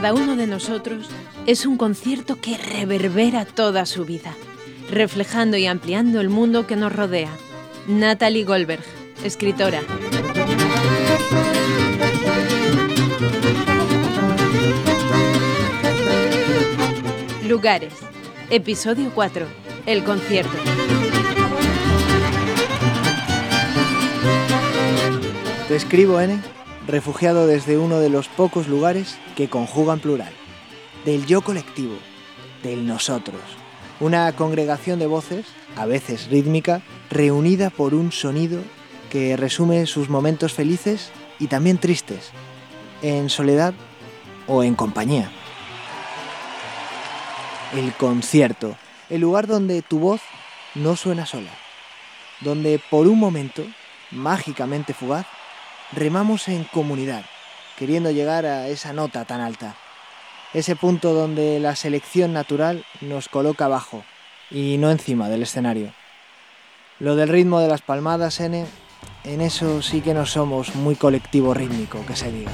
Cada uno de nosotros es un concierto que reverbera toda su vida, reflejando y ampliando el mundo que nos rodea. Natalie Goldberg, escritora. Lugares. Episodio 4. El concierto. Te escribo, N, refugiado desde uno de los pocos lugares que conjugan plural. Del yo colectivo, del nosotros. Una congregación de voces, a veces rítmica, reunida por un sonido que resume sus momentos felices y también tristes, en soledad o en compañía el concierto, el lugar donde tu voz no suena sola, donde por un momento, mágicamente fugaz, remamos en comunidad, queriendo llegar a esa nota tan alta, ese punto donde la selección natural nos coloca abajo y no encima del escenario. Lo del ritmo de las palmadas, N, en eso sí que no somos muy colectivo rítmico, que se diga.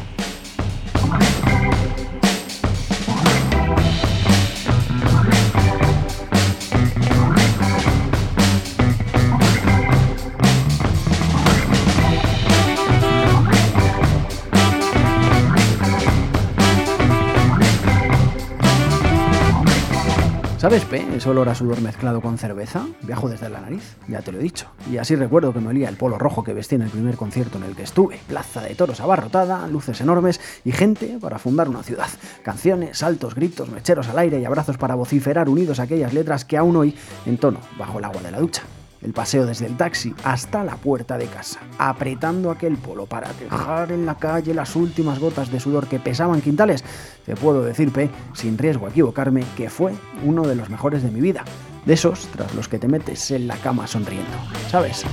¿Sabes, P? Ese olor a sudor mezclado con cerveza. Viajo desde la nariz, ya te lo he dicho. Y así recuerdo que me olía el polo rojo que vestí en el primer concierto en el que estuve. Plaza de toros abarrotada, luces enormes y gente para fundar una ciudad. Canciones, saltos, gritos, mecheros al aire y abrazos para vociferar unidos a aquellas letras que aún hoy entono bajo el agua de la ducha el paseo desde el taxi hasta la puerta de casa, apretando aquel polo para dejar en la calle las últimas gotas de sudor que pesaban quintales, te puedo decir, P, sin riesgo a equivocarme, que fue uno de los mejores de mi vida, de esos tras los que te metes en la cama sonriendo, ¿sabes?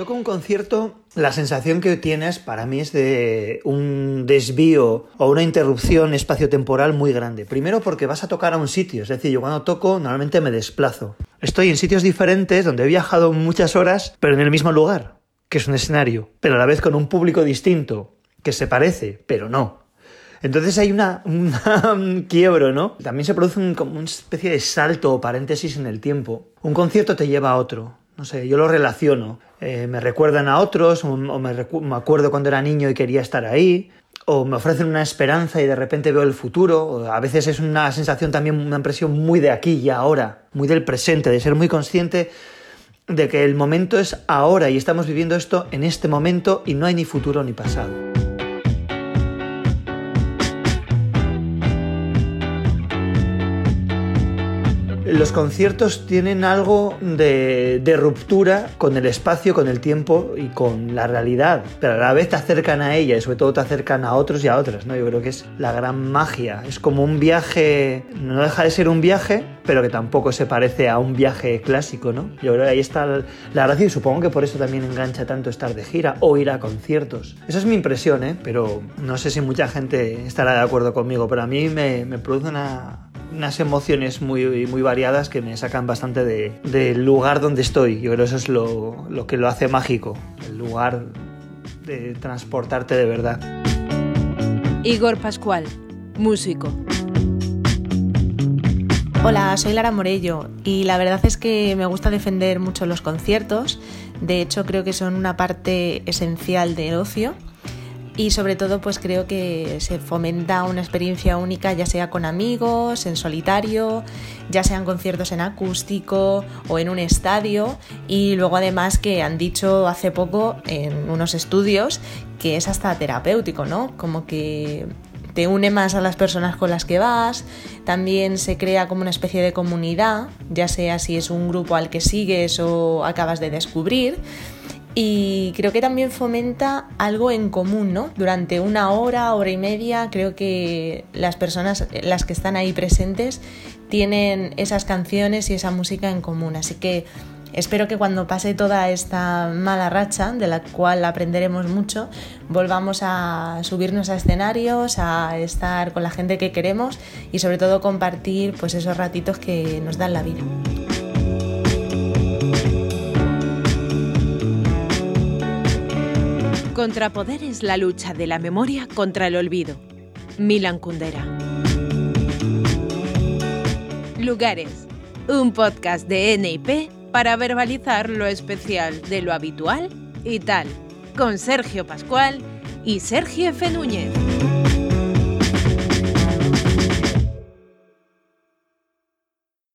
Toco un concierto, la sensación que tienes para mí es de un desvío o una interrupción espaciotemporal muy grande. Primero porque vas a tocar a un sitio, es decir, yo cuando toco normalmente me desplazo. Estoy en sitios diferentes donde he viajado muchas horas, pero en el mismo lugar, que es un escenario, pero a la vez con un público distinto, que se parece, pero no. Entonces hay una, un quiebro, ¿no? También se produce un, como una especie de salto o paréntesis en el tiempo. Un concierto te lleva a otro. No sé, yo lo relaciono. Eh, me recuerdan a otros, o, me, me, acuerdo cuando era niño y quería estar ahí, o me ofrecen una esperanza y de repente veo el futuro. a veces es una sensación también, una impresión muy de aquí y ahora, muy del presente, de ser muy consciente de que el momento es ahora y estamos viviendo esto en este momento y no hay ni futuro ni pasado. Los conciertos tienen algo de, ruptura con el espacio, con el tiempo y con la realidad, pero a la vez te acercan a ella y sobre todo te acercan a otros y a otras, ¿no? Yo creo que es la gran magia, es como un viaje, no deja de ser un viaje, pero que tampoco se parece a un viaje clásico, ¿no? Yo creo que ahí está la gracia y supongo que por eso también engancha tanto estar de gira o ir a conciertos. Esa es mi impresión, ¿eh? Pero no sé si mucha gente estará de acuerdo conmigo, pero a mí me, me produce una unas emociones muy, muy variadas que me sacan bastante del lugar donde estoy. Yo creo que eso es lo, lo que lo hace mágico, el lugar de transportarte de verdad. Igor Pascual, músico. Hola, soy Lara Morello y la verdad es que me gusta defender mucho los conciertos. De hecho, creo que son una parte esencial del ocio y sobre todo pues creo que se fomenta una experiencia única ya sea con amigos, en solitario, ya sean conciertos en acústico o en un estadio. Y luego además que han dicho hace poco en unos estudios que es hasta terapéutico, ¿no? Como que te une más a las personas con las que vas, también se crea como una especie de comunidad, ya sea si es un grupo al que sigues o acabas de descubrir y creo que también fomenta algo en común, ¿no? Durante una hora, hora y media, creo que las personas, las que están ahí presentes, tienen esas canciones y esa música en común. Así que Espero que cuando pase toda esta mala racha, de la cual aprenderemos mucho, volvamos a subirnos a escenarios, a estar con la gente que queremos y sobre todo compartir pues esos ratitos que nos dan la vida. Contrapoder es la lucha de la memoria contra el olvido. Milan Kundera. Lugares. Un podcast de NIP para verbalizar lo especial de lo habitual y tal, con Sergio Pascual y Sergio F. Núñez.